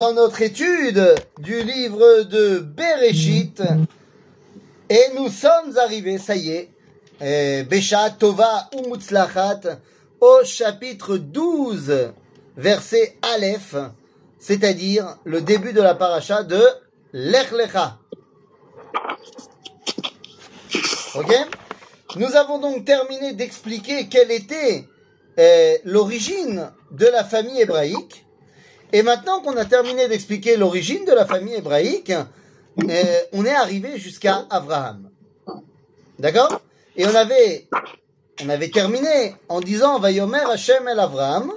dans notre étude du livre de Bereshit et nous sommes arrivés, ça y est, euh, Besha Tova Umutzlachat au chapitre 12, verset Aleph, c'est-à-dire le début de la paracha de Lech Lecha. Ok? Nous avons donc terminé d'expliquer quelle était euh, l'origine de la famille hébraïque et maintenant qu'on a terminé d'expliquer l'origine de la famille hébraïque, euh, on est arrivé jusqu'à Abraham. D'accord? Et on avait, on avait terminé en disant Vayomer Hashem el Abraham.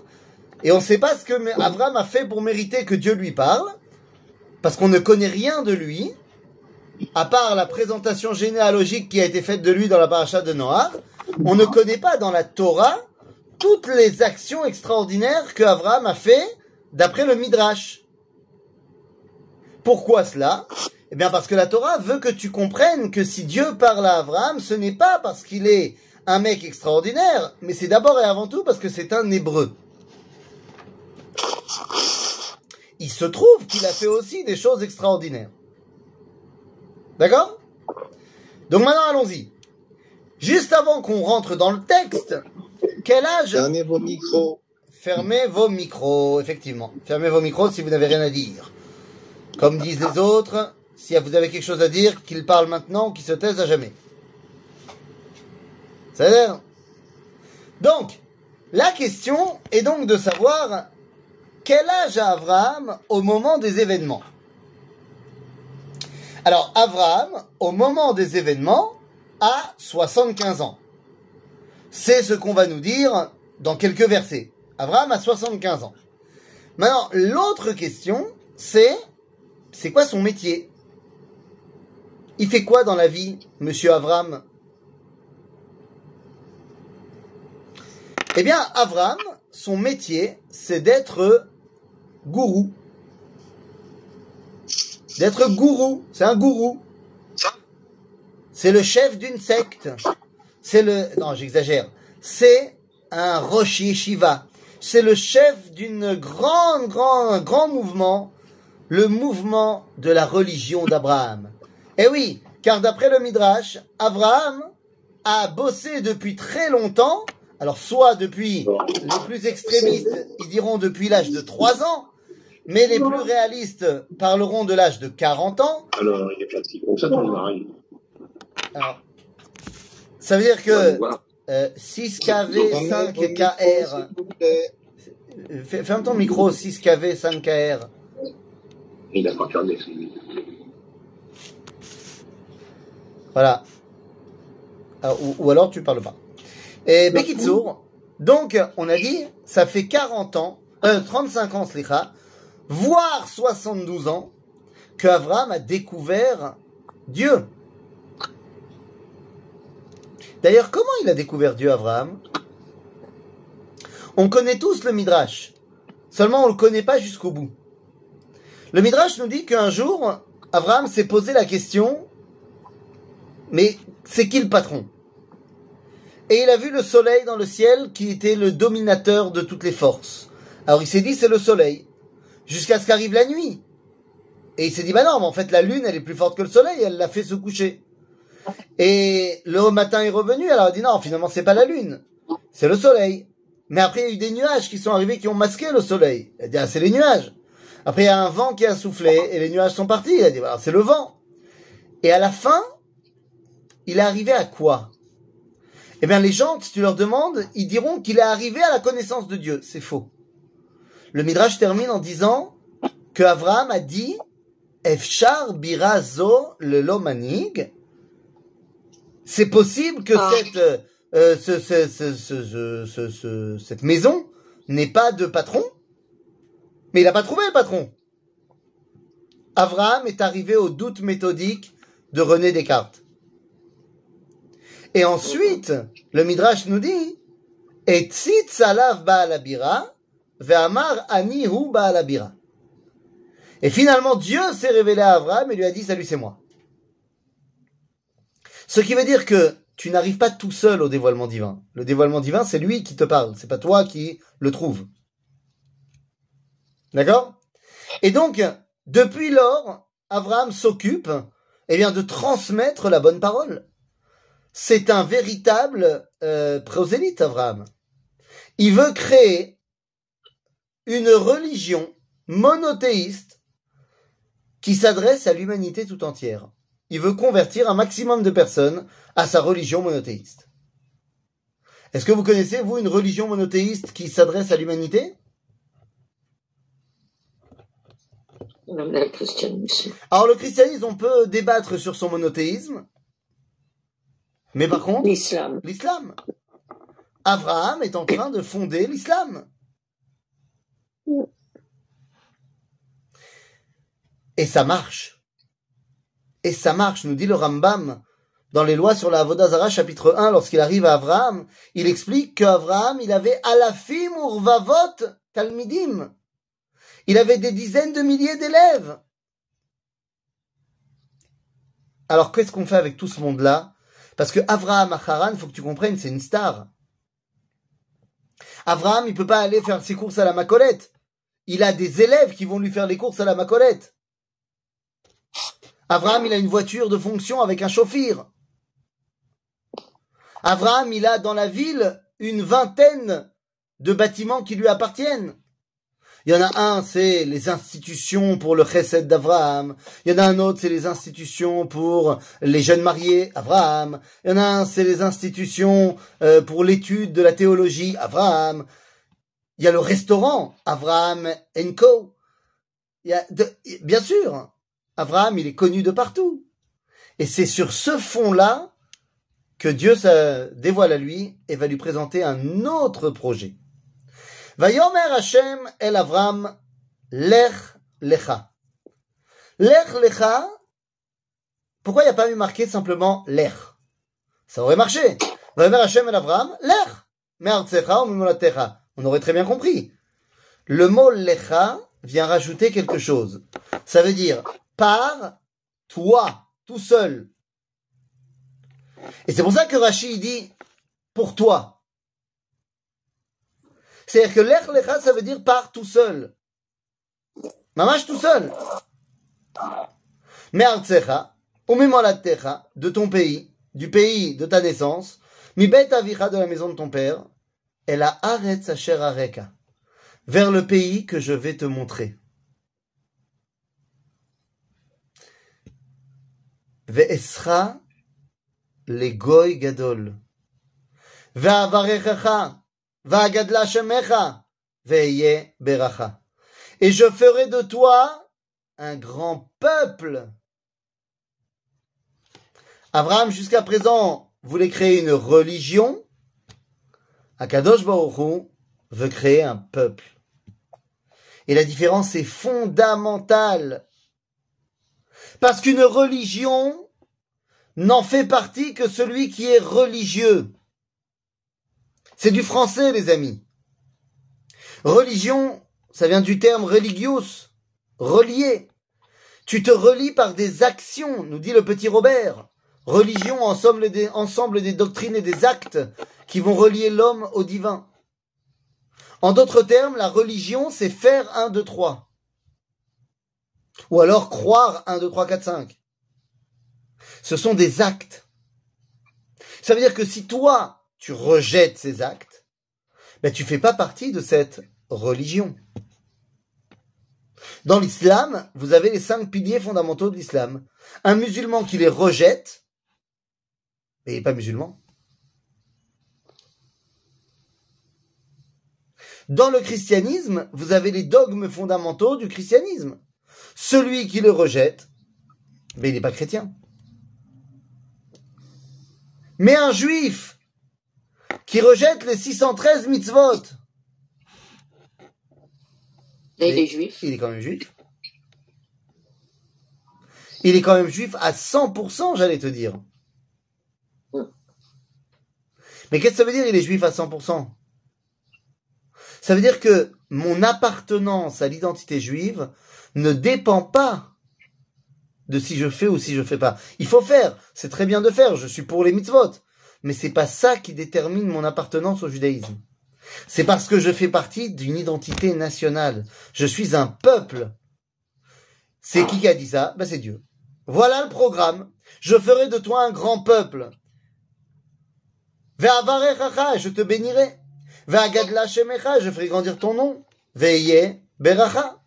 Et on ne sait pas ce que Abraham a fait pour mériter que Dieu lui parle, parce qu'on ne connaît rien de lui, à part la présentation généalogique qui a été faite de lui dans la paracha de Noah. On ne connaît pas dans la Torah toutes les actions extraordinaires que Abraham a fait d'après le Midrash. Pourquoi cela? Eh bien parce que la Torah veut que tu comprennes que si Dieu parle à Abraham, ce n'est pas parce qu'il est un mec extraordinaire, mais c'est d'abord et avant tout parce que c'est un hébreu. Il se trouve qu'il a fait aussi des choses extraordinaires. D'accord? Donc maintenant allons-y. Juste avant qu'on rentre dans le texte, quel âge vos micros. Fermez vos micros, effectivement. Fermez vos micros si vous n'avez rien à dire. Comme disent les autres, si vous avez quelque chose à dire, qu'ils parlent maintenant ou qu'ils se taisent à jamais. Ça dire Donc, la question est donc de savoir quel âge a Abraham au moment des événements. Alors, Abraham, au moment des événements, a 75 ans. C'est ce qu'on va nous dire dans quelques versets. Abraham a 75 ans. Maintenant, l'autre question, c'est, c'est quoi son métier? Il fait quoi dans la vie, monsieur Abraham Eh bien, Abraham, son métier, c'est d'être gourou. D'être gourou. C'est un gourou. C'est le chef d'une secte. C'est le, non, j'exagère. C'est un rocher yeshiva c'est le chef d'une grande, grand, grand mouvement, le mouvement de la religion d'Abraham. Eh oui, car d'après le Midrash, Abraham a bossé depuis très longtemps, alors soit depuis les plus extrémistes, ils diront depuis l'âge de 3 ans, mais les plus réalistes parleront de l'âge de 40 ans. Alors, il est ça. Alors, ça veut dire que 6KV, 5KR. Ferme ton micro, 6KV, 5KR. Il a pas fermé Voilà. Ah, ou, ou, alors tu parles pas. Et Bekitsour, donc on a dit, ça fait 40 ans, euh, 35 ans, slicha, voire 72 ans, que Avram a découvert Dieu. D'ailleurs, comment il a découvert Dieu, Abraham? On connaît tous le Midrash. Seulement, on ne le connaît pas jusqu'au bout. Le Midrash nous dit qu'un jour, Abraham s'est posé la question, mais c'est qui le patron? Et il a vu le soleil dans le ciel qui était le dominateur de toutes les forces. Alors il s'est dit, c'est le soleil. Jusqu'à ce qu'arrive la nuit. Et il s'est dit, bah non, mais en fait, la lune, elle est plus forte que le soleil, elle l'a fait se coucher. Et le matin est revenu, alors il dit non, finalement c'est pas la lune, c'est le soleil. Mais après il y a eu des nuages qui sont arrivés qui ont masqué le soleil. Il a dit ah, c'est les nuages. Après il y a un vent qui a soufflé et les nuages sont partis. Il a dit bah, c'est le vent. Et à la fin, il est arrivé à quoi? Eh bien les gens, si tu leur demandes, ils diront qu'il est arrivé à la connaissance de Dieu. C'est faux. Le Midrash termine en disant que Abraham a dit birazo lomanig c'est possible que Ah. cette, euh, ce- ce- ce- ce- ce- ce- ce- cette maison n'ait pas de patron, mais il n'a pas trouvé le patron. Abraham est arrivé au doute méthodique de René Descartes. Et ensuite, le Midrash nous dit, et salav ba'alabira, ve'amar ani hu ba'alabira. Et finalement, Dieu s'est révélé à Abraham et lui a dit, salut, c'est moi. Ce qui veut dire que tu n'arrives pas tout seul au dévoilement divin. Le dévoilement divin, c'est lui qui te parle, c'est pas toi qui le trouve. D'accord? Et donc, depuis lors, Abraham s'occupe, eh bien, de transmettre la bonne parole. C'est un véritable euh, prosélyte, Abraham. Il veut créer une religion monothéiste qui s'adresse à l'humanité tout entière. Il veut convertir un maximum de personnes à sa religion monothéiste. Est-ce que vous connaissez, vous, une religion monothéiste qui s'adresse à l'humanité? Même le christianisme. Alors le christianisme, on peut débattre sur son monothéisme, mais par contre, L'islam. l'islam. Abraham est en train de fonder l'islam. Et ça marche. Et ça marche, nous dit le Rambam dans les lois sur la Avodazara chapitre 1, lorsqu'il arrive à Abraham, il explique qu'Abraham, il avait alafim urvavot talmidim. Il avait des dizaines de milliers d'élèves. Alors qu'est-ce qu'on fait avec tout ce monde-là? Parce que Abraham Acharan, faut que tu comprennes, c'est une star. Abraham, il peut pas aller faire ses courses à la Macolette. Il a des élèves qui vont lui faire les courses à la Macolette. Abraham, il a une voiture de fonction avec un chauffeur. Abraham, il a dans la ville une vingtaine de bâtiments qui lui appartiennent. Il y en a un, c'est les institutions pour le chesed d'Abraham. Il y en a un autre, c'est les institutions pour les jeunes mariés, Abraham. Il y en a un, c'est les institutions euh, pour l'étude de la théologie, Abraham. Il y a le restaurant, Abraham Co. Il y a bien sûr, Abraham, il est connu de partout. Et c'est sur ce fond-là que Dieu se dévoile à lui et va lui présenter un autre projet. Vayomer Hashem el Avram lech lecha. Lech lecha, pourquoi il n'y a pas eu marqué simplement lech? Ça aurait marché. Vayomer Hashem el Avram lech me'artzecha ou. On aurait très bien compris. Le mot lecha vient rajouter quelque chose. Ça veut dire par toi, tout seul. Et c'est pour ça que Rashi dit pour toi. C'est-à-dire que l'ech lecha, ça veut dire par tout seul. Mamash tout seul. Mais artsecha, ou mimolatecha, de ton pays, du pays de ta naissance, mi bet avicha de la maison de ton père, et la aretz asher areka, vers le pays que je vais te montrer. Et je ferai de toi un grand peuple. Abraham, jusqu'à présent, voulait créer une religion. Akadosh Baruch veut créer un peuple. Et la différence est fondamentale. Parce qu'une religion n'en fait partie que celui qui est religieux. C'est du français, les amis. Religion, ça vient du terme religius, relié. Tu te relis par des actions, nous dit le petit Robert. Religion, ensemble des, ensemble des doctrines et des actes qui vont relier l'homme au divin. En d'autres termes, la religion, c'est faire 1, 2, 3. Ou alors croire 1, 2, 3, 4, 5. Ce sont des actes. Ça veut dire que si toi, tu rejettes ces actes, ben tu fais pas partie de cette religion. Dans l'islam, vous avez les cinq piliers fondamentaux de l'islam. Un musulman qui les rejette, mais il n'est pas musulman. Dans le christianisme, vous avez les dogmes fondamentaux du christianisme. Celui qui le rejette, mais il n'est pas chrétien. Mais un juif qui rejette les 613 mitzvot, Et Mais- les juifs. il est quand même juif. Il est quand même juif à 100%, j'allais te dire. Mais qu'est-ce que ça veut dire, il est juif à 100% Ça veut dire que mon appartenance à l'identité juive ne dépend pas de si je fais ou si je fais pas. Il faut faire, c'est très bien de faire, je suis pour les mitzvot. Mais c'est pas ça qui détermine mon appartenance au judaïsme. C'est parce que je fais partie d'une identité nationale. Je suis un peuple C'est qui qui a dit ça? Ben c'est Dieu. Voilà le programme. Je ferai de toi un grand peuple. Je te bénirai. Ve'agadla shemecha, je ferai grandir ton nom. Ve'ye beracha.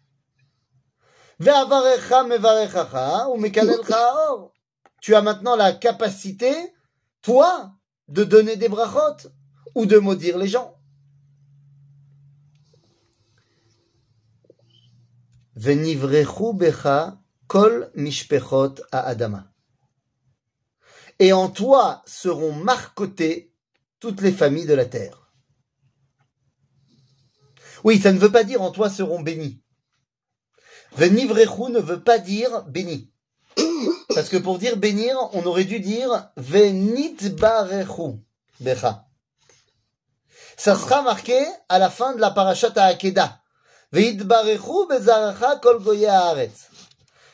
Ve'avarecha mevarechacha, ou mekalelcha or. Tu as maintenant la capacité, toi, de donner des brachot, ou de maudire les gens. Venivrechu becha kol mishpechot à Adama. Et en toi seront marcotées toutes les familles de la terre. Oui, ça ne veut pas dire en toi seront bénis. Venivrechu ne veut pas dire béni. Parce que pour dire bénir, on aurait dû dire venitbarechu becha. Ça sera marqué à la fin de la parashat à Akeda. Veitbarechu bezaracha kol.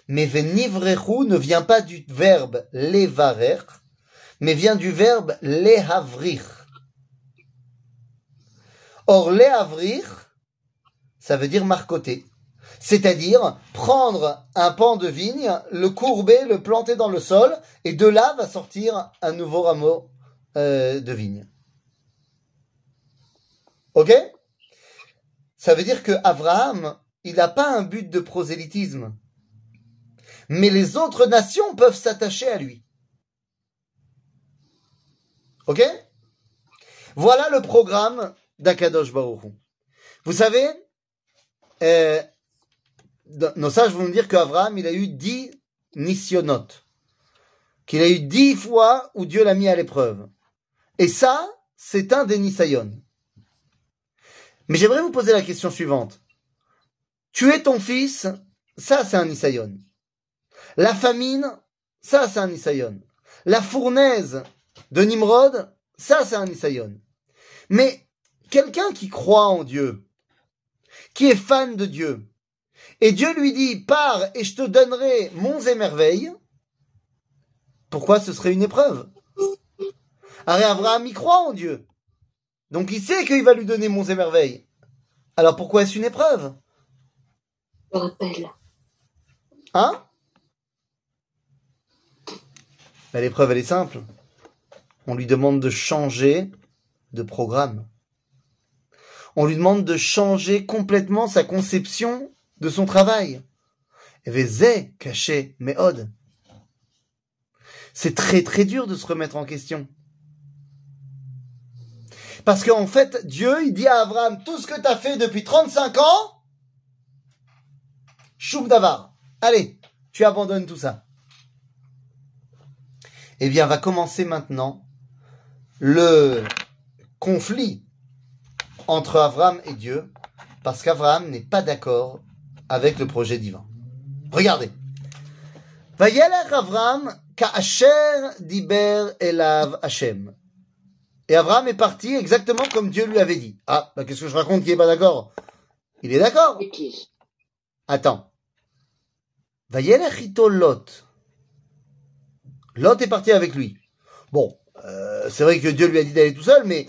Mais venivrechu ne vient pas du verbe levarer, mais vient du verbe lehavrir. Or, lehavrir, ça veut dire marcoter. C'est-à-dire prendre un pan de vigne, le courber, le planter dans le sol, et de là va sortir un nouveau rameau euh, de vigne. Ok? Ça veut dire que Abraham, il n'a pas un but de prosélytisme. Mais les autres nations peuvent s'attacher à lui. Ok? Voilà le programme d'Akadosh Baruch. Vous savez, nos sages vont nous dire qu'Abraham, il a eu dix nisyonotes. Qu'il a eu dix fois où Dieu l'a mis à l'épreuve. Et ça, c'est un des nisayon. Mais j'aimerais vous poser la question suivante. Tuer ton fils, ça c'est un nisayon. La famine, ça c'est un nisayon. La fournaise de Nimrod, ça c'est un nisayon. Mais quelqu'un qui croit en Dieu, qui est fan de Dieu, et Dieu lui dit, pars et je te donnerai monts et merveilles, pourquoi ce serait une épreuve? Alors Abraham y croit en Dieu. Donc il sait qu'il va lui donner monts et merveilles. Alors pourquoi est-ce une épreuve? Hein? Ben, L'épreuve, elle est simple. On lui demande de changer de programme. On lui demande de changer complètement sa conception de son travail. Vezé, caché, méode. C'est très très dur de se remettre en question. Parce qu'en fait, Dieu, il dit à Abraham, tout ce que tu as fait depuis 35 ans, chouk davar. Allez, tu abandonnes tout ça. Eh bien, va commencer maintenant le conflit entre Abraham et Dieu, parce qu'Abraham n'est pas d'accord avec le projet divin. Regardez. Vayelech Abraham ka'asher diber elav Hashem. Et Abraham est parti exactement comme Dieu lui avait dit. Ah, bah, qu'est-ce que je raconte qui est pas d'accord? Il est d'accord. Attends. Vayelech ito Lot. Lot est parti avec lui. Bon, euh, c'est vrai que Dieu lui a dit d'aller tout seul, mais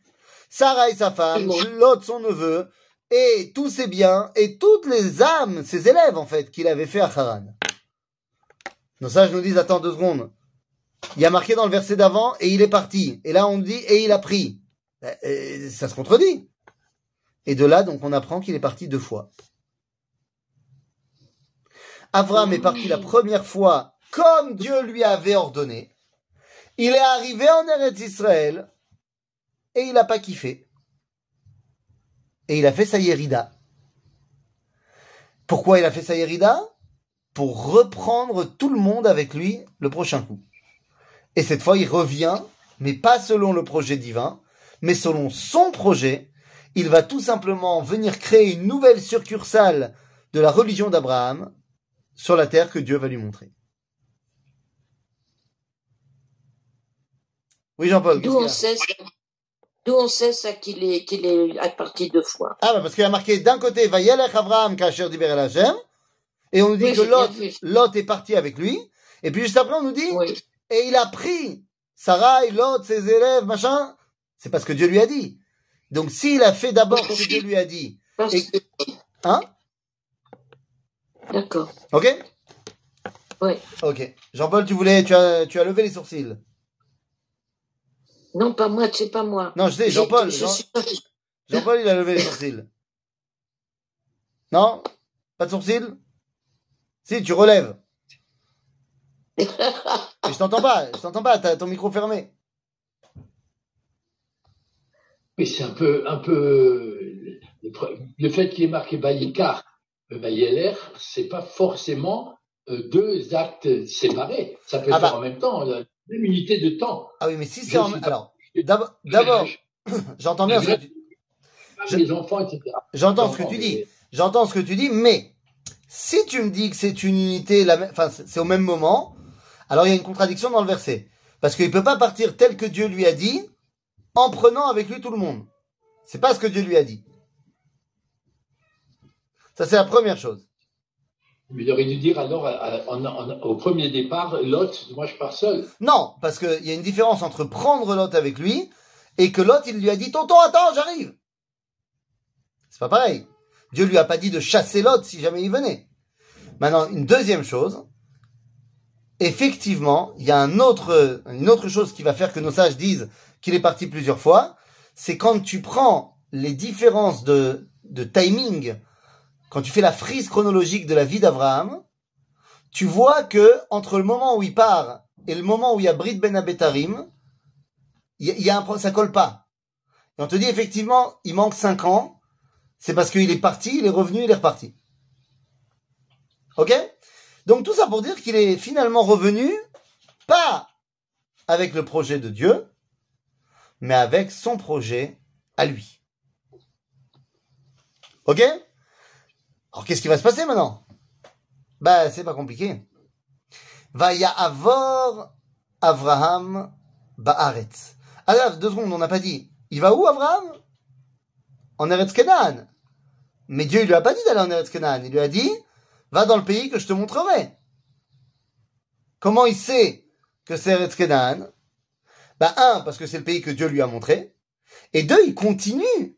Sarah et sa femme, Lot son neveu, et tous ses biens, et toutes les âmes, ses élèves en fait, qu'il avait fait à Haran. Nos sages nous disent, attends deux secondes. Il y a marqué dans le verset d'avant, et il est parti. Et là on dit, et il a pris. Euh, euh, Ça se contredit. Et de là, donc, on apprend qu'il est parti deux fois. Avram est parti la première fois comme Dieu lui avait ordonné. Il est arrivé en Eretz Israël et il n'a pas kiffé. Et il a fait sa Yerida. Pourquoi il a fait sa Yerida? Pour reprendre tout le monde avec lui le prochain coup. Et cette fois, il revient, mais pas selon le projet divin, mais selon son projet. Il va tout simplement venir créer une nouvelle succursale de la religion d'Abraham sur la terre que Dieu va lui montrer. Oui, Jean-Paul. D'où on sait ça qu'il est, qu'il est parti deux fois. Ah, bah, parce qu'il a marqué d'un côté, Vayelech Avraham Kacher Diber El Hashem. Et on nous dit Oui, que Lot. Lot est parti avec lui. Et puis juste après, on nous dit, Oui. et il a pris Sarai, Lot, ses élèves, machin. C'est parce que Dieu lui a dit. Donc s'il a fait d'abord ce que Dieu lui a dit, Parce Et- que- hein? D'accord. Ok? Oui. Ok. Jean-Paul, tu voulais, tu as, tu as levé les sourcils. Non, pas moi, c'est pas moi. Non, je sais, Jean-Paul. je Jean- suis pas- Jean-Paul, il a levé les sourcils. Non? Pas de sourcils? Si, tu relèves. Mais je t'entends pas, je t'entends pas, t'as ton micro fermé. Oui, c'est un peu, un peu le, le fait qu'il est marqué Bayikar, Bayeler, c'est pas forcément euh, deux actes séparés. Ça peut Ah être bah. en même temps, même unité de temps. Ah oui, mais si c'est en... Alors, d'abord, j'entends bien ce que tu... J'entends ce que tu dis. J'entends ce que tu dis, mais si tu me dis que c'est une unité, la même- enfin, c'est au même moment, alors il y a une contradiction dans le verset. Parce qu'il peut pas partir tel que Dieu lui a dit, en prenant avec lui tout le monde. C'est pas ce que Dieu lui a dit. Ça, c'est la première chose. Il aurait dû dire alors, au premier départ, Lot, moi je pars seul. Non, parce qu'il y a une différence entre prendre Lot avec lui et que Lot, lui a dit, tonton, attends, j'arrive. C'est pas pareil. Dieu lui a pas dit de chasser Lot si jamais il venait. Maintenant, une deuxième chose. Effectivement, il y a une autre chose qui va faire que nos sages disent qu'il est parti plusieurs fois. C'est quand tu prends les différences de timing, quand tu fais la frise chronologique de la vie d'Abraham, tu vois que entre le moment où il part et le moment où il y a Brit Ben Abetarim, il y a, un, ça colle pas. Et on te dit effectivement, il manque cinq ans, c'est parce qu'il est parti, il est revenu, il est reparti. Ok? Donc tout ça pour dire qu'il est finalement revenu, pas avec le projet de Dieu, mais avec son projet à lui. Ok? Alors qu'est-ce qui va se passer maintenant? Bah c'est pas compliqué. Vaya avor Avraham ba'aretz. Là, deux secondes, on n'a pas dit. Il va où Avraham? En Eretz Kenan. Mais Dieu il lui a pas dit d'aller en Eretz Kenan. Il lui a dit, va dans le pays que je te montrerai. Comment il sait que c'est Eretz Kenan Bah un, parce que c'est le pays que Dieu lui a montré. Et deux, il continue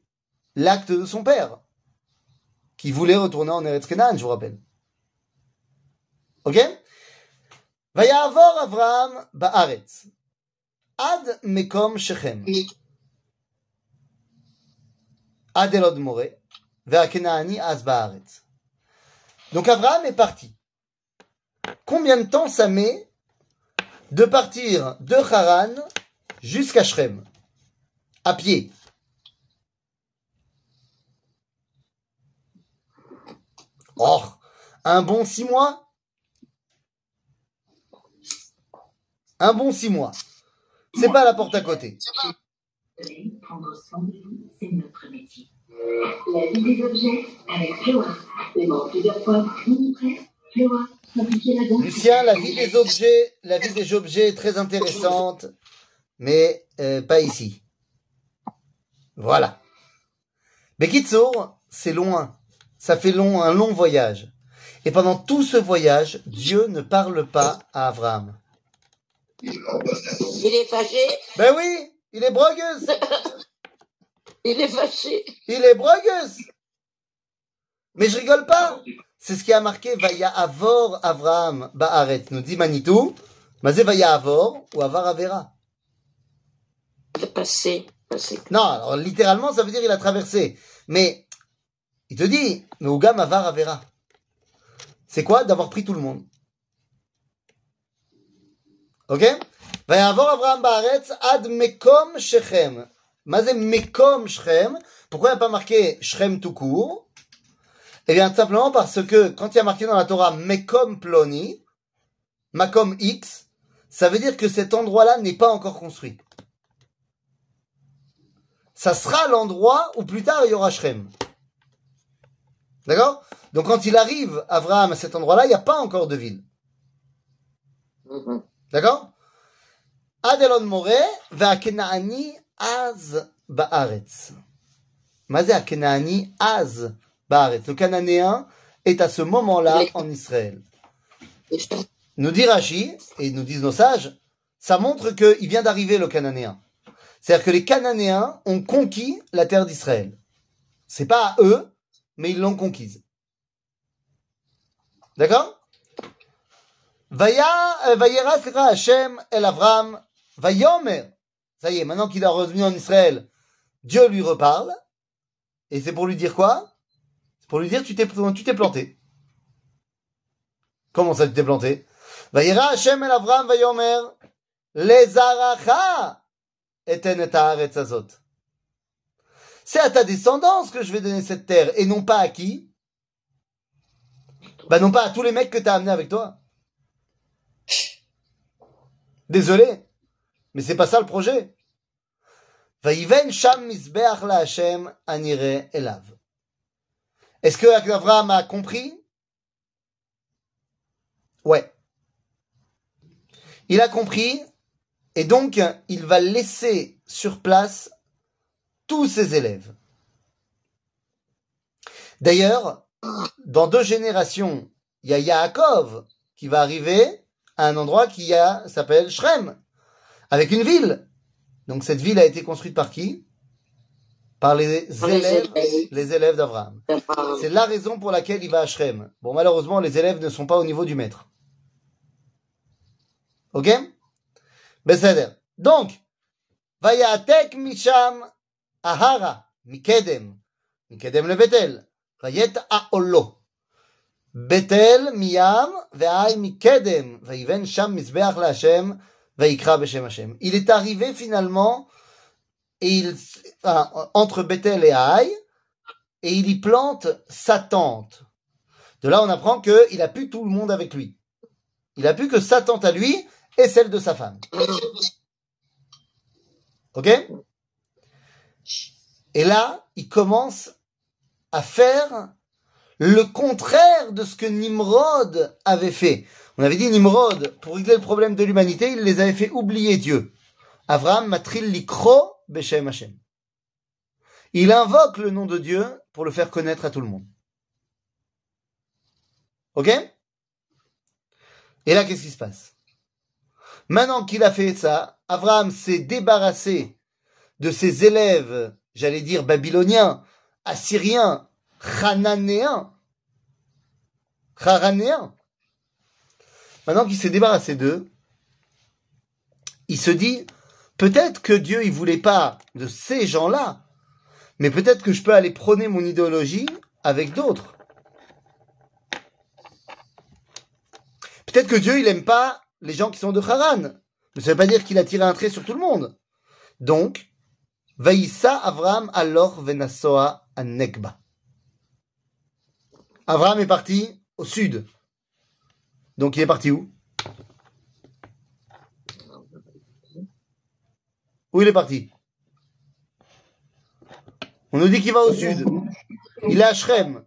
l'acte de son père, qui voulait retourner en Eretz Kenan, je vous rappelle. Ok? Vayavor Avraham ba'aretz. Ad mekom shechem. Ad elod more. Ve'akenaani az ba'aretz. Donc Abraham est parti. Combien de temps ça met de partir de Haran jusqu'à Shrem À pied. Oh, un bon six mois? Un bon six mois. C'est pas la porte à côté. Lucien, la vie des objets, la vie des objets est très intéressante, mais euh, pas ici. Voilà. Mais Kitsour, c'est loin. Ça fait long, un long voyage. Et pendant tout ce voyage, Dieu ne parle pas à Abraham. Il est fâché. Ben oui, il est brogueuse. Il est fâché. Il est brogueuse. Mais je rigole pas. C'est ce qui a marqué Vaya Avor Avraham Ba'aret, nous dit Manitou. Mazé Vaya Avor ou Avar Avera. Passé. passé. Non, alors littéralement, ça veut dire il a traversé. Mais il te dit, mais Ougam Avera. C'est quoi D'avoir pris tout le monde? Ok? Avor Avraham Ba'aretz ad Mekom Shechem. Mazé Mekom Shechem. Pourquoi il n'y a pas marqué Shechem tout court? Eh bien, simplement parce que quand il y a marqué dans la Torah Mekom Ploni, Makom X, ça veut dire que cet endroit-là n'est pas encore construit. Ça sera l'endroit où plus tard il y aura Shrem. D'accord? Donc quand il arrive, Abraham, à cet endroit-là, il n'y a pas encore de ville. D'accord? Adelon Moré, Kenaani Az Baaretz. Mazé Kenaani Az Baaretz. Le Cananéen est à ce moment-là en Israël. Nous dit Rashi, et nous disent nos sages, ça montre qu'il vient d'arriver le Cananéen. C'est-à-dire que les Cananéens ont conquis la terre d'Israël. C'est pas à eux, mais ils l'ont conquise. D'accord? Euh, Vayera Hashem el Avram, Vayomer. Ça y est, maintenant qu'il est revenu en Israël, Dieu lui reparle. Et c'est pour lui dire quoi? C'est pour lui dire tu t'es tu t'es planté. Comment ça tu t'es planté? Vayera Hashem el Avram, Vayomer, Lezaracha eten et haaretz azot. C'est à ta descendance que je vais donner cette terre, et non pas à qui? Bah non pas à tous les mecs que t'as amenés avec toi. Désolé, mais c'est pas ça le projet. Est-ce que Abraham a compris? Ouais. Il a compris, et donc il va laisser sur place tous ses élèves. D'ailleurs, dans deux générations, il y a Yaakov qui va arriver à un endroit qui s'appelle Shrem, avec une ville. Donc cette ville a été construite par qui? Par les élèves, les élèves d'Abraham. C'est la raison pour laquelle il va à Shrem. Bon, malheureusement, les élèves ne sont pas au niveau du maître. Ok? Donc, Vayatek Misham Ahara, Mikedem, Mikedem le Betel, Vayet Aolo. Betel miyam ve'ai mikedem vayiven sham mizbeach la Hashem vayikra b'shem Hashem. Il est arrivé finalement entre Bethel et Haï et il y plante sa tente. De là, on apprend qu'il a plus tout le monde avec lui. Il a plus que sa tente à lui et celle de sa femme. Ok? Et là, il commence à faire le contraire de ce que Nimrod avait fait. On avait dit Nimrod, pour régler le problème de l'humanité, il les avait fait oublier Dieu. Avraham matril likro beshem Hashem. Il invoque le nom de Dieu pour le faire connaître à tout le monde. Ok? Et là, qu'est-ce qui se passe? Maintenant qu'il a fait ça, Abraham s'est débarrassé de ses élèves, j'allais dire babyloniens, assyriens, chananéens, haranéens. Maintenant qu'il s'est débarrassé d'eux, il se dit, peut-être que Dieu, il voulait pas de ces gens-là, mais peut-être que je peux aller prôner mon idéologie avec d'autres. Peut-être que Dieu, il aime pas les gens qui sont de Haran. Mais ça veut pas dire qu'il a tiré un trait sur tout le monde. Donc, Vaïssa Avram alors Venasoa Anekba. Avram est parti au sud. Donc il est parti où? Où il est parti? On nous dit qu'il va au sud. Il est à Shrem.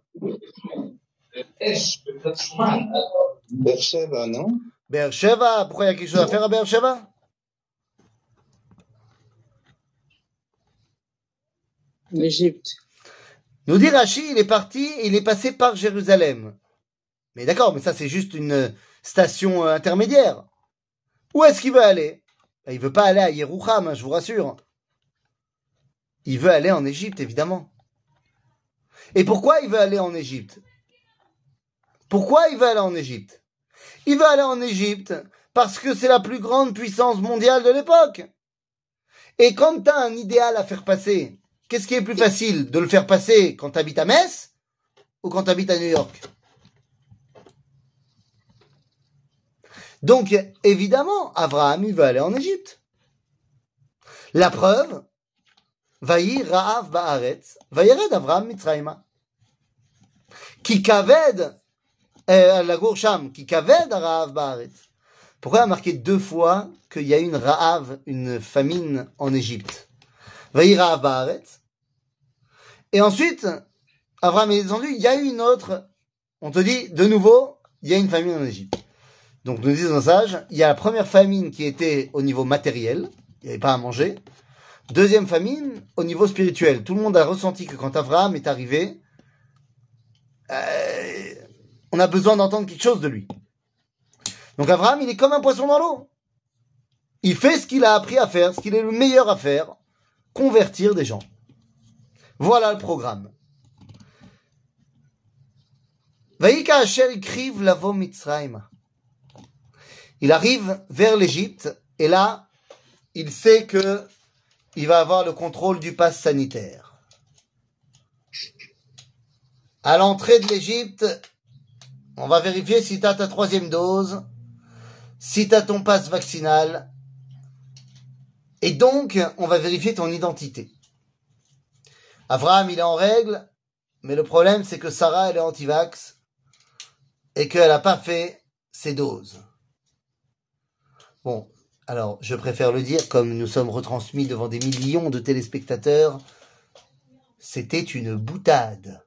Beersheba, non? Beersheba, pourquoi il y a quelque chose à faire à Beersheba L'Égypte. Nous dit Rashi, il est parti il est passé par Jérusalem. Mais d'accord, mais ça c'est juste une station euh, intermédiaire. Où est-ce qu'il veut aller? Ben, Il veut pas aller à Yerouham, hein, je vous rassure. Il veut aller en Égypte, évidemment. Et pourquoi il veut aller en Égypte? Pourquoi il veut aller en Égypte? Il veut aller en Égypte parce que c'est la plus grande puissance mondiale de l'époque. Et quand tu as un idéal à faire passer, qu'est-ce qui est plus facile de le faire passer quand tu habites à Metz ou quand tu habites à New York? Donc, évidemment, Abraham, il veut aller en Égypte. La preuve, Vaï Ra'av Ba'aretz, Vaïred Abraham Mitzrayma. Qui kaved, euh, la Gourcham, qui kaved Ra'av Ba'aretz. Pourquoi il a marqué deux fois qu'il y a une Ra'av, une famine en Égypte? Vaï Ra'av Ba'aretz. Et ensuite, Abraham est descendu, il y a eu une autre, on te dit, de nouveau, il y a une famine en Égypte. Donc nous disons sage, il y a la première famine qui était au niveau matériel, il n'y avait pas à manger. Deuxième famine au niveau spirituel. Tout le monde a ressenti que quand Abraham est arrivé, euh, on a besoin d'entendre quelque chose de lui. Donc Abraham, il est comme un poisson dans l'eau. Il fait ce qu'il a appris à faire, ce qu'il est le meilleur à faire, convertir des gens. Voilà le programme. Il arrive vers l'Égypte et là, il sait que il va avoir le contrôle du pass sanitaire. À l'entrée de l'Égypte, on va vérifier si tu as ta troisième dose, si tu as ton passe vaccinal, et donc on va vérifier ton identité. Abraham, il est en règle, mais le problème c'est que Sarah, elle est anti-vax et qu'elle n'a pas fait ses doses. Bon, alors je préfère le dire, comme nous sommes retransmis devant des millions de téléspectateurs, c'était une boutade.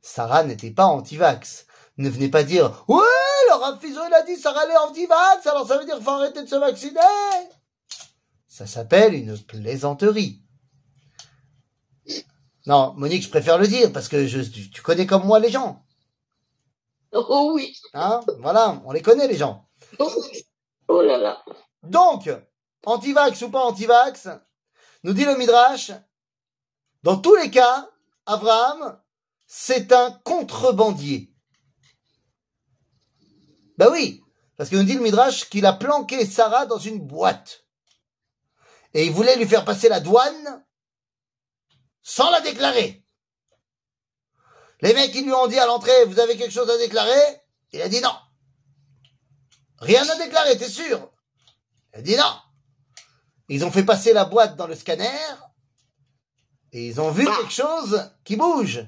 Sarah n'était pas anti-vax. Ne venez pas dire Ouais, le Rav Fizo, il a dit Sarah elle est anti-vax, alors ça veut dire faut arrêter de se vacciner. Ça s'appelle une plaisanterie. Non, Monique, je préfère le dire parce que je, tu connais comme moi les gens. Oh oui. Hein Voilà, on les connaît les gens. Oh là là. Donc, anti-vax ou pas anti-vax, nous dit le Midrash, dans tous les cas, Abraham, c'est un contrebandier. Ben oui, parce que nous dit le Midrash qu'il a planqué Sarah dans une boîte. Et il voulait lui faire passer la douane sans la déclarer. Les mecs, ils lui ont dit à l'entrée, vous avez quelque chose à déclarer? Il a dit non. Rien à déclarer, t'es sûr? Il a dit non. Ils ont fait passer la boîte dans le scanner et ils ont vu quelque chose qui bouge.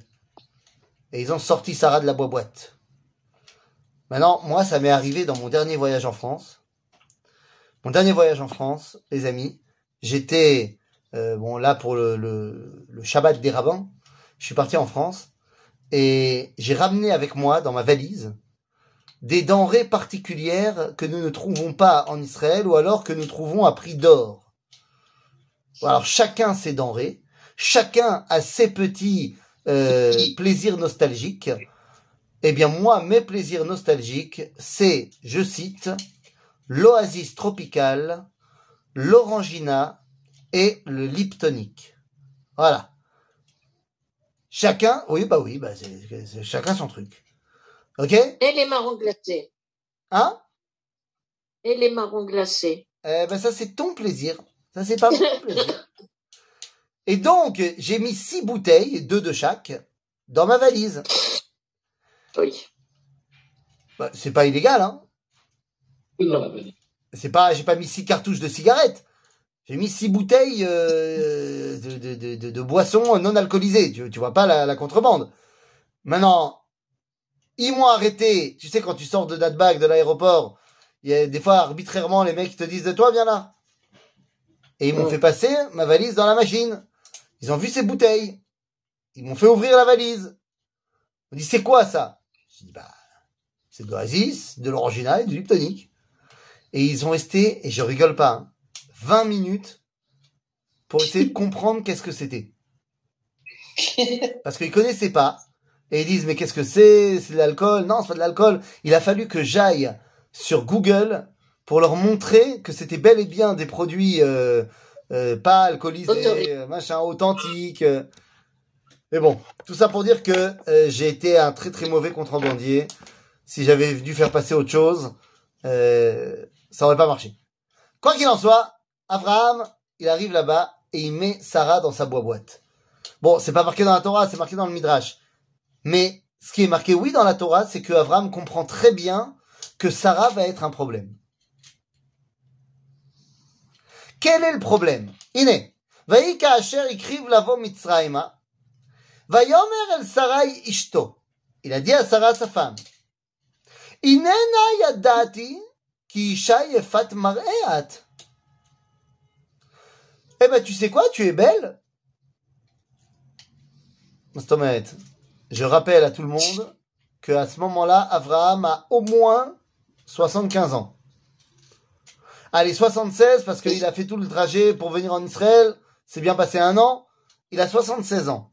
Et ils ont sorti Sarah de la boîte. Maintenant, moi, ça m'est arrivé dans mon dernier voyage en France. Mon dernier voyage en France, les amis, j'étais euh, bon là pour le, le, le Shabbat des rabbins. Je suis parti en France et j'ai ramené avec moi dans ma valise des denrées particulières que nous ne trouvons pas en Israël ou alors que nous trouvons à prix d'or. Alors chacun ses denrées, chacun a ses petits euh, plaisirs nostalgiques. Eh bien moi, mes plaisirs nostalgiques, c'est, je cite, l'oasis tropicale, l'orangina et le liptonique. Voilà. Chacun, oui, bah oui, bah c'est, chacun son truc. Ok? Et les marrons glacés. Hein? Et les marrons glacés. Eh ben ça c'est ton plaisir. Ça c'est pas mon plaisir. Et donc j'ai mis six bouteilles, deux de chaque, dans ma valise. Oui. Bah, c'est pas illégal, hein? Valise. C'est pas, j'ai pas mis six cartouches de cigarettes. J'ai mis six bouteilles euh, de, de, de, de, boissons non alcoolisées. Tu, tu vois pas la, la contrebande. Maintenant, ils m'ont arrêté. Tu sais, quand tu sors de Datbag, de l'aéroport, il y a des fois, arbitrairement, les mecs te disent de toi, viens là. Et ils m'ont Ouais. fait passer ma valise dans la machine. Ils ont vu ces bouteilles. Ils m'ont fait ouvrir la valise. On dit, c'est quoi ça? Je dis, bah, c'est de l'Oasis, de l'Orangina et du Liptonic. Et ils ont resté, et je rigole pas, hein, 20 minutes pour essayer de comprendre qu'est-ce que c'était. Parce qu'ils connaissaient pas. Et ils disent, mais qu'est-ce que c'est? C'est de l'alcool? Non, c'est pas de l'alcool. Il a fallu que j'aille sur Google pour leur montrer que c'était bel et bien des produits euh, euh, pas alcoolisés, euh, machin, authentiques. euh. Mais bon, tout ça pour dire que euh, j'ai été un très très mauvais contrebandier. Si j'avais dû faire passer autre chose, euh, ça aurait pas marché. Quoi qu'il en soit, Abraham, il arrive là-bas et il met Sarah dans sa boîte. Bon, c'est pas marqué dans la Torah, c'est marqué dans le Midrash. Mais ce qui est marqué, oui, dans la Torah, c'est que Abraham comprend très bien que Sarah va être un problème. Quel est le problème? Iné. Il a dit à Sarah, sa femme. Yadati ki isha mar'eat. Eh ben, tu sais quoi Tu es belle je rappelle à tout le monde que à ce moment-là, Abraham a au moins 75 ans. Allez, 76 parce qu'il a fait tout le trajet pour venir en Israël. C'est bien passé un an. Il a 76 ans.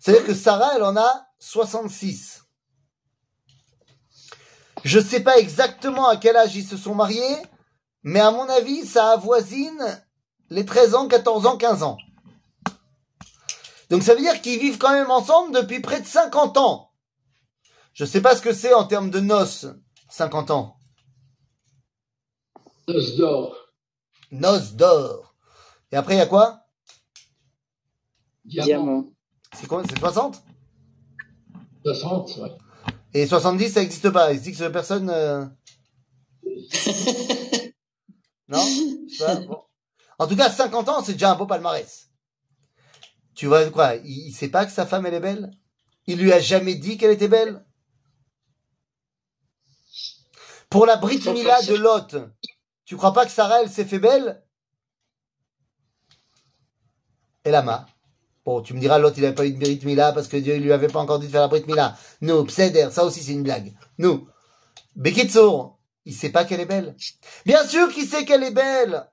C'est-à-dire que Sarah, elle en a 66. Je sais pas exactement à quel âge ils se sont mariés, mais à mon avis, ça avoisine les 13 ans, 14 ans, 15 ans. Donc ça veut dire qu'ils vivent quand même ensemble depuis près de 50 ans. Je sais pas ce que c'est en termes de noces, 50 ans. Noces d'or, Noces d'or. Et après, il y a quoi? Diamant. C'est quoi? C'est 60 60, ouais. Et 70, ça n'existe pas. Il se dit que personne... euh, non? Pas, bon. En tout cas, 50 ans, c'est déjà un beau palmarès. Tu vois quoi il, il sait pas que sa femme, elle est belle? Il lui a jamais dit qu'elle était belle? Pour la Brit Mila de Lot, tu crois pas que Sarah, elle s'est fait belle? Et Lama Bon, tu me diras, Lot, il n'avait pas eu de Brit Mila parce que Dieu, il lui avait pas encore dit de faire la Brit Mila. Nous, Pseder, ça aussi, c'est une blague. Nous. Bekitsour, il sait pas qu'elle est belle? Bien sûr qu'il sait qu'elle est belle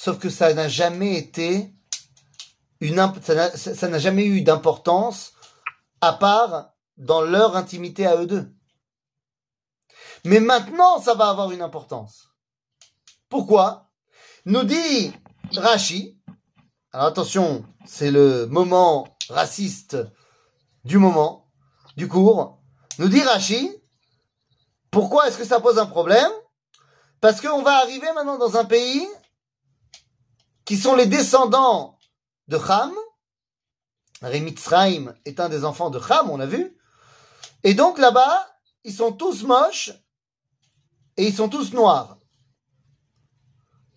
Sauf que ça n'a jamais été une imp- ça n'a- jamais eu d'importance à part dans leur intimité à eux deux. Mais maintenant, ça va avoir une importance. Pourquoi? Nous dit Rashi. Alors attention, c'est le moment raciste du moment, du cours. Nous dit Rashi. Pourquoi est-ce que ça pose un problème? Parce qu'on va arriver maintenant dans un pays qui sont les descendants de Ham. Remitzraim est un des enfants de Ham, on l'a vu. Et donc là-bas, ils sont tous moches et ils sont tous noirs.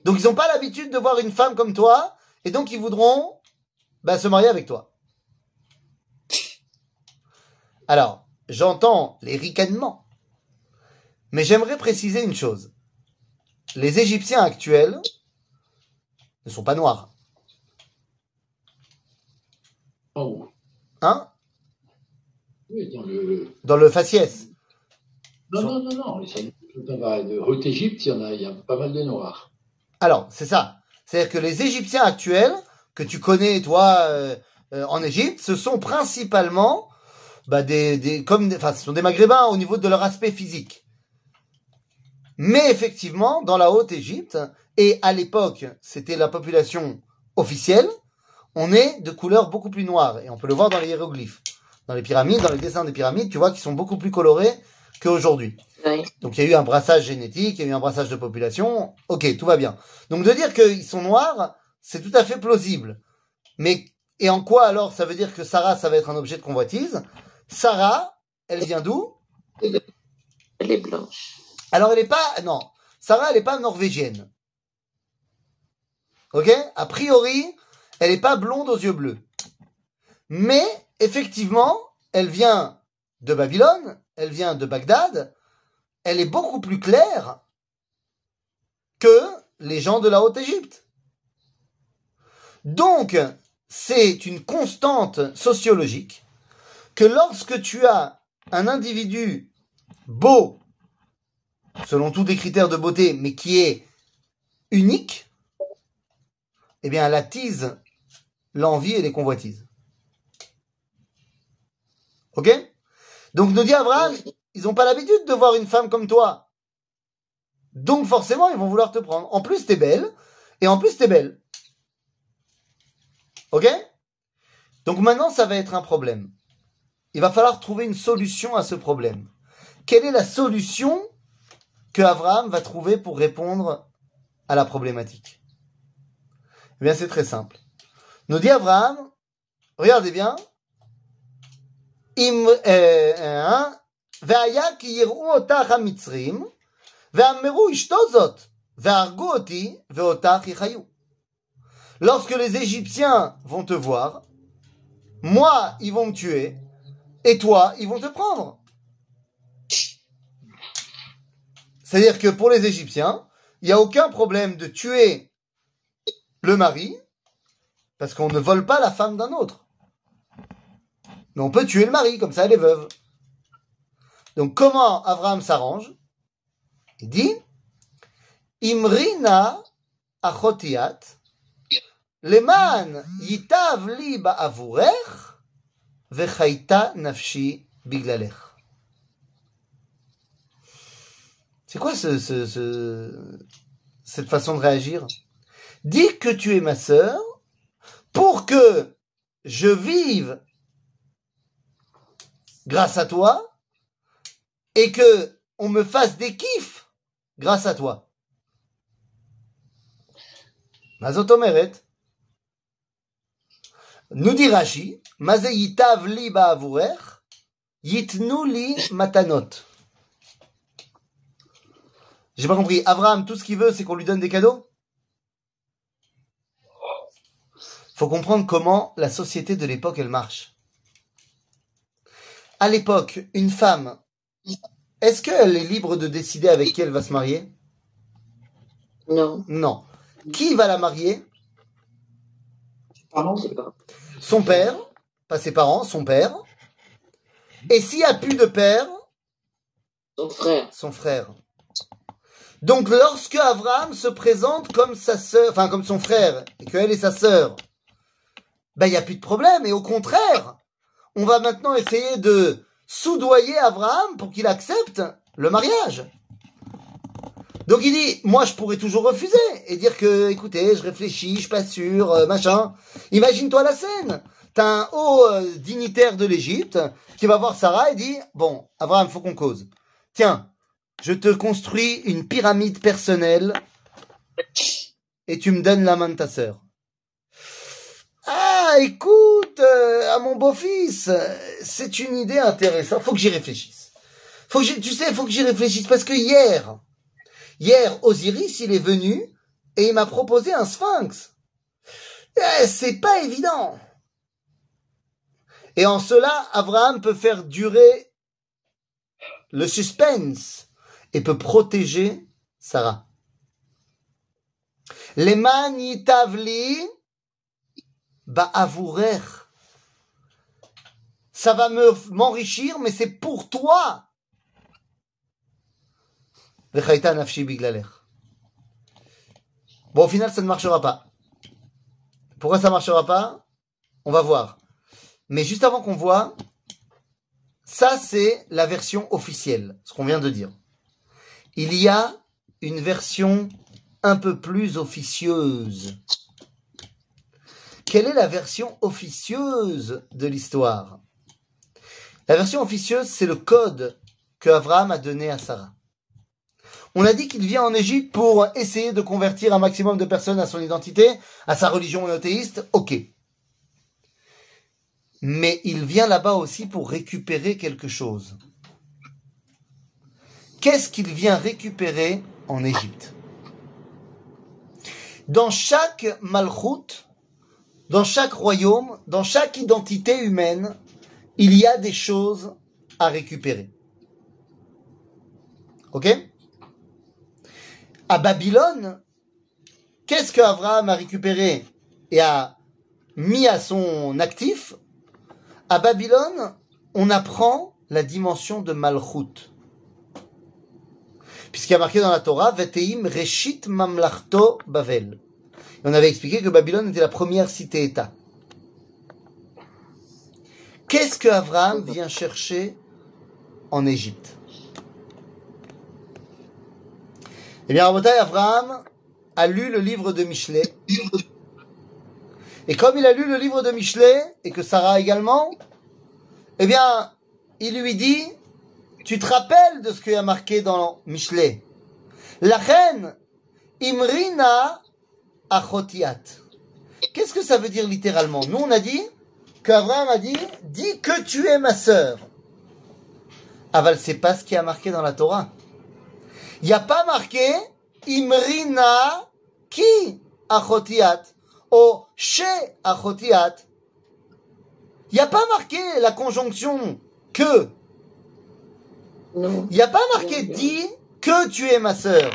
Donc ils n'ont pas l'habitude de voir une femme comme toi et donc ils voudront bah, se marier avec toi. Alors, j'entends les ricanements, mais j'aimerais préciser une chose. Les Égyptiens actuels ne sont pas noirs. En haut. Hein? Oui, dans le. Dans le faciès. Non, non, non, non. De Haute-Égypte, il y en a, il y a pas mal de noirs. Alors, c'est ça. C'est-à-dire que les Égyptiens actuels, que tu connais, toi, euh, euh, en Égypte, ce sont principalement bah, des, des, comme des- enfin, ce sont des Maghrébins au niveau de leur aspect physique. Mais effectivement, dans la Haute-Égypte, et à l'époque, c'était la population officielle, on est de couleur beaucoup plus noire. Et on peut le voir dans les hiéroglyphes. Dans les pyramides, dans les dessins des pyramides, tu vois qu'ils sont beaucoup plus colorés qu'aujourd'hui. Oui. Donc il y a eu un brassage génétique, il y a eu un brassage de population. Ok, tout va bien. Donc de dire qu'ils sont noirs, c'est tout à fait plausible. Mais et en quoi alors ça veut dire que Sarah, ça va être un objet de convoitise? Sarah, elle vient d'où? Elle est blanche. Alors elle est pas non. Sarah, elle est pas norvégienne. Ok? A priori, elle est pas blonde aux yeux bleus. Mais effectivement, elle vient de Babylone, elle vient de Bagdad. Elle est beaucoup plus claire que les gens de la Haute-Égypte. Donc, c'est une constante sociologique que lorsque tu as un individu beau, selon tous les critères de beauté, mais qui est unique, eh bien, elle attise l'envie et les convoitises. Ok? Donc, nous dit Abraham, ils n'ont pas l'habitude de voir une femme comme toi. Donc, forcément, ils vont vouloir te prendre. En plus, t'es belle, et en plus, t'es belle. Ok? Donc, maintenant, ça va être un problème. Il va falloir trouver une solution à ce problème. Quelle est la solution que Abraham va trouver pour répondre à la problématique Eh bien, c'est très simple. Nous dit Abraham, regardez bien, im, euh, hein, והיה כי יראו אותך המצרים, ואמרו אשתו זאת, והרגו אותי, ואותך יחיו. Lorsque les Égyptiens vont te voir, moi, ils vont me tuer, et toi, ils vont te prendre. C'est-à-dire que pour les Égyptiens, il n'y a aucun problème de tuer le mari, parce qu'on ne vole pas la femme d'un autre. Mais on peut tuer le mari, comme ça elle est veuve. Donc comment Abraham s'arrange? Il dit Imrina achotiat leman yitav li ba'avurech vechaita nafshi biglalech. C'est quoi ce, ce, ce- cette façon de réagir? Dis que tu es ma sœur pour que je vive grâce à toi et que on me fasse des kiffs grâce à toi. Mazot omeret. Nous dit Rashi, Maze yitav li ba'avurech, yitnu li matanot. J'ai pas compris. Abraham, tout ce qu'il veut, c'est qu'on lui donne des cadeaux? Faut comprendre comment la société de l'époque, elle marche. À l'époque, une femme, est-ce qu'elle est libre de décider avec qui elle va se marier? Non, Non. Qui va la marier? Son père, pas ses parents, son père. Et s'il n'y a plus de père, Son frère. son frère. Donc lorsque Abraham se présente comme sa sœur, enfin comme son frère, et qu'elle est sa sœur, ben il n'y a plus de problème. Et au contraire, on va maintenant essayer de soudoyer Abraham pour qu'il accepte le mariage. Donc il dit, moi je pourrais toujours refuser et dire que, écoutez, je réfléchis, je suis pas sûr, machin. Imagine-toi la scène. T'as un haut euh, dignitaire de l'Égypte qui va voir Sarah et dit, bon, Abraham, faut qu'on cause. Tiens, je te construis une pyramide personnelle et tu me donnes la main de ta sœur. Ah, écoute, euh, à mon beau-fils, c'est une idée intéressante. Faut que j'y réfléchisse. Faut que tu sais, faut que j'y réfléchisse parce que hier, hier, Osiris, il est venu et il m'a proposé un sphinx. Eh, c'est pas évident. Et en cela, Abraham peut faire durer le suspense et peut protéger Sarah. Les manitavli ba'avourer. Ça va me m'enrichir, mais c'est pour toi. Bon, au final, ça ne marchera pas. Pourquoi ça marchera pas? On va voir. Mais juste avant qu'on voit, ça c'est la version officielle, ce qu'on vient de dire. Il y a une version un peu plus officieuse. Quelle est la version officieuse de l'histoire? La version officieuse, c'est le code que Abraham a donné à Sarah. On a dit qu'il vient en Égypte pour essayer de convertir un maximum de personnes à son identité, à sa religion monothéiste. Ok. Mais il vient là-bas aussi pour récupérer quelque chose. Qu'est-ce qu'il vient récupérer en Égypte? Dans chaque malchoute, dans chaque royaume, dans chaque identité humaine, il y a des choses à récupérer. Ok? À Babylone, qu'est-ce que Abraham a récupéré et a mis à son actif? À Babylone, on apprend la dimension de Malchut. Puisqu'il y a marqué dans la Torah, Veteim Reshit Mamlachto Bavel. Et on avait expliqué que Babylone était la première cité-État. Qu'est-ce que Abraham vient chercher en Égypte? Eh bien, Rabotai, Abraham a lu le livre de Michelet. Et comme il a lu le livre de Michelet, et que Sarah également, eh bien, il lui dit, tu te rappelles de ce qu'il y a marqué dans Michelet? La reine Imrina Achotiat. Qu'est-ce que ça veut dire littéralement? Nous, on a dit qu'Abraham a dit Dis que tu es ma sœur. Aval, c'est pas ce qui a marqué dans la Torah. Il n'y a pas marqué Imrina qui Achotiat? Ou chez Achotiat. Il n'y a pas marqué la conjonction que. Non. Il n'y a pas marqué dis que tu es ma sœur.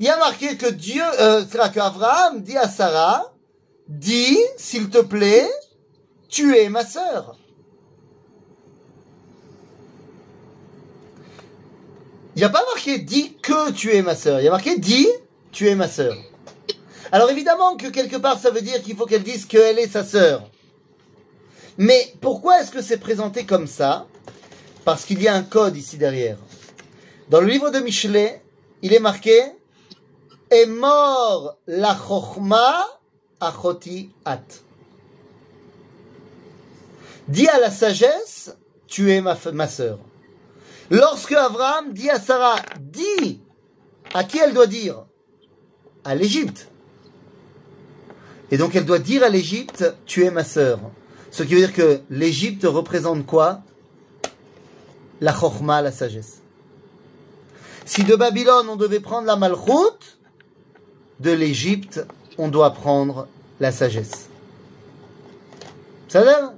Il y a marqué que Dieu, euh, c'est-à-dire qu'Abraham dit à Sarah, dis, s'il te plaît, tu es ma sœur. Il n'y a pas marqué dis que tu es ma sœur. Il y a marqué dis tu es ma sœur. Alors évidemment que quelque part ça veut dire qu'il faut qu'elle dise qu'elle est sa sœur. Mais pourquoi est-ce que c'est présenté comme ça? Parce qu'il y a un code ici derrière. Dans le livre de Michelet, il est marqué Est mort la chokhma achoti at. Dis à la sagesse, tu es ma, ma sœur. Lorsque Abraham dit à Sarah, dis à qui elle doit dire? À l'Égypte. Et donc elle doit dire à l'Égypte, tu es ma sœur. Ce qui veut dire que l'Égypte représente quoi? La chorma, la sagesse. Si de Babylone on devait prendre la malchoute, de l'Égypte on doit prendre la sagesse. Ça va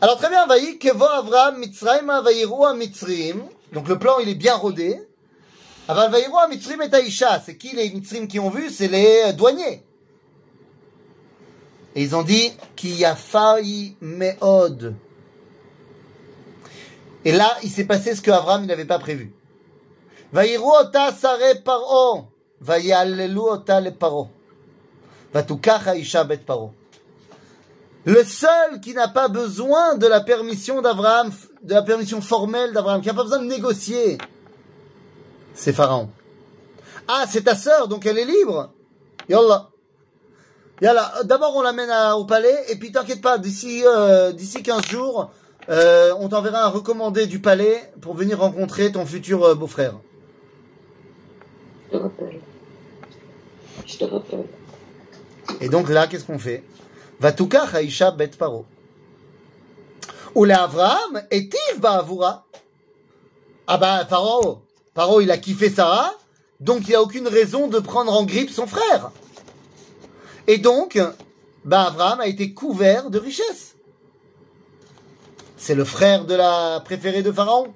Alors très bien, vaï kevo Avram Mitzrayim vaïrou Mitzrim. Donc le plan il est bien rodé. Aval vaïrou Mitzrim et Aïcha. C'est qui les Mitzrim qui ont vu? C'est les douaniers. Et ils ont dit qu'il y a failli meod. Et là, il s'est passé ce que Avram n'avait pas prévu. Vaïrou ota sare paro. Vaïalelu ota le paro. Vatukach Aisha bet paro. Le seul qui n'a pas besoin de la permission d'Abraham, de la permission formelle d'Abraham, qui n'a pas besoin de négocier, c'est Pharaon. Ah, c'est ta sœur, donc elle est libre. Yallah. Yallah. D'abord, on l'amène au palais, et puis t'inquiète pas, d'ici euh, d'ici 15 jours, euh, on t'enverra un recommandé du palais pour venir rencontrer ton futur euh, beau-frère. Je te rappelle. Je te rappelle. Et donc là, qu'est-ce qu'on fait? Vatuka Haïcha bet paro. Ou Avraham etiv ba'avura. Ah bah, Paro, Paro, il a kiffé Sarah, donc il a aucune raison de prendre en grippe son frère. Et donc, bah, Avraham a été couvert de richesse C'est le frère de la préférée de Pharaon.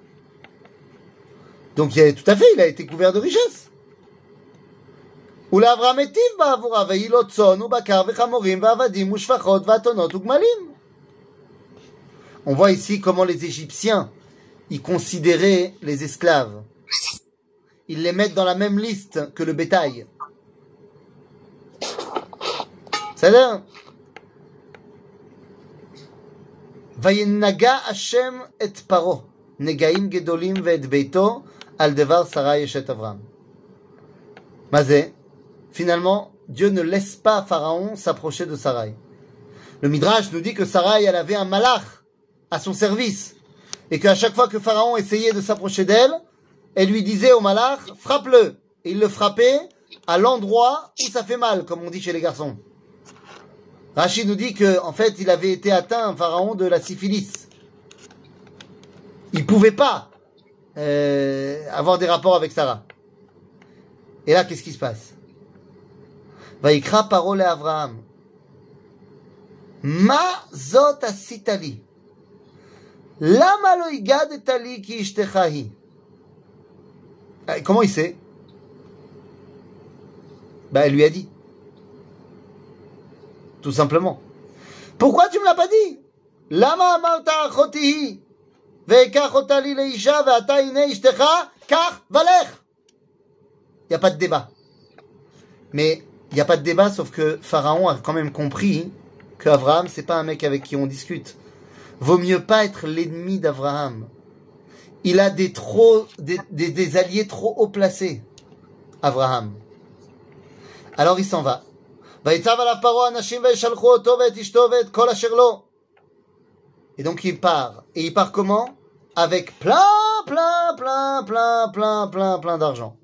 Donc, il a, tout à fait, il a été couvert de richesse. ולאברהם היטיב בעבורה, ויהי לו צאן ובקר וחמורים ועבדים ושפחות ואתונות וגמלים. On voit ici comment les Égyptiens y considéraient les esclaves. Ils les mettent dans la même liste que le bétail. C'est-à-dire וינגע השם את פרעה, נגעים גדולים ואת ביתו, על דבר שרה אשת אברהם. מה זה? Finalement, Dieu ne laisse pas Pharaon s'approcher de Sarai. Le Midrash nous dit que Sarai, elle avait un malach à son service. Et qu'à chaque fois que Pharaon essayait de s'approcher d'elle, elle lui disait au malach, frappe-le. Et il le frappait à l'endroit où ça fait mal, comme on dit chez les garçons. Rachid nous dit qu'en en fait, il avait été atteint, un pharaon, de la syphilis. Il ne pouvait pas euh, avoir des rapports avec Sarah. Et là, qu'est-ce qui se passe? Vaikra parole à Abraham. Ma zot asitali. Lama lo ki ishtechahi. Ah, comment il sait? Ben, Elle lui a dit tout simplement. Pourquoi tu me l'as pas dit? Lama amarta achotihi ve'ekach leisha ve'ata ishtecha kach valech. Il n'y a pas de débat. Mais il n'y a pas de débat, sauf que Pharaon a quand même compris que Abraham, c'est pas un mec avec qui on discute. Vaut mieux pas être l'ennemi d'Abraham. Il a des trop, des, des alliés trop haut placés, Abraham. Alors il s'en va. Et donc il part. Et il part comment? Avec plein, plein, plein, plein, plein, plein, plein d'argent.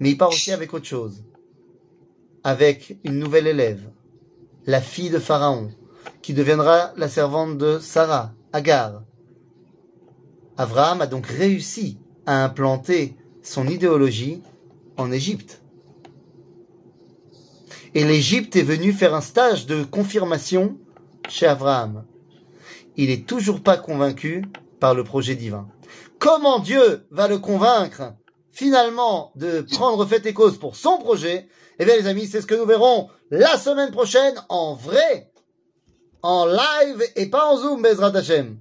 Mais il part aussi avec autre chose. Avec une nouvelle élève, la fille de Pharaon, qui deviendra la servante de Sarah, Agar. Abraham a donc réussi à implanter son idéologie en Égypte. Et l'Égypte est venue faire un stage de confirmation chez Abraham. Il est toujours pas convaincu par le projet divin. Comment Dieu va le convaincre finalement de prendre fait et cause pour son projet? Eh bien les amis, c'est ce que nous verrons la semaine prochaine en vrai, en live et pas en Zoom, Bezrat Hashem.